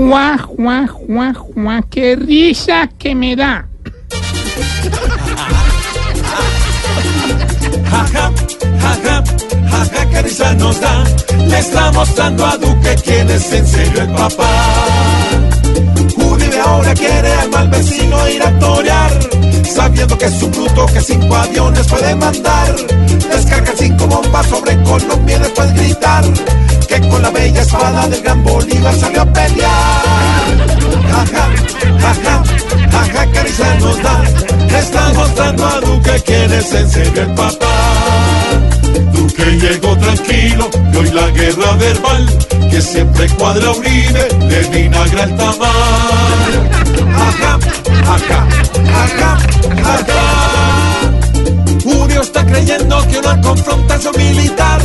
Juá, juá, juá, juá, qué risa que me da. Jaja, jaja, jaja, qué risa nos da. Le está mostrando a Duque quién es en serio el papá. Uribe ahora quiere al mal vecino ir a torear. Sabiendo que es un bruto que cinco aviones puede mandar. Risa nos da. Está mostrando a Duque quién es en serio el papá. Duque llegó tranquilo y hoy la guerra verbal que siempre cuadra Uribe le vinagra el tamal. Ajá, ajá, ajá, ajá. Uribe está creyendo que una confrontación militar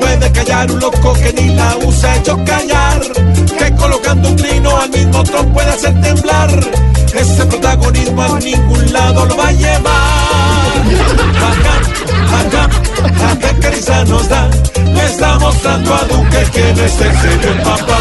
puede callar un loco que ni la usa hecho callar. Que colocando un trino al mismo tron puede hacer temblar. Ese lado lo va a llevar. Ajá, ajá, ajá, que risa nos da. Le está mostrando a Duque quién es en serio el papá.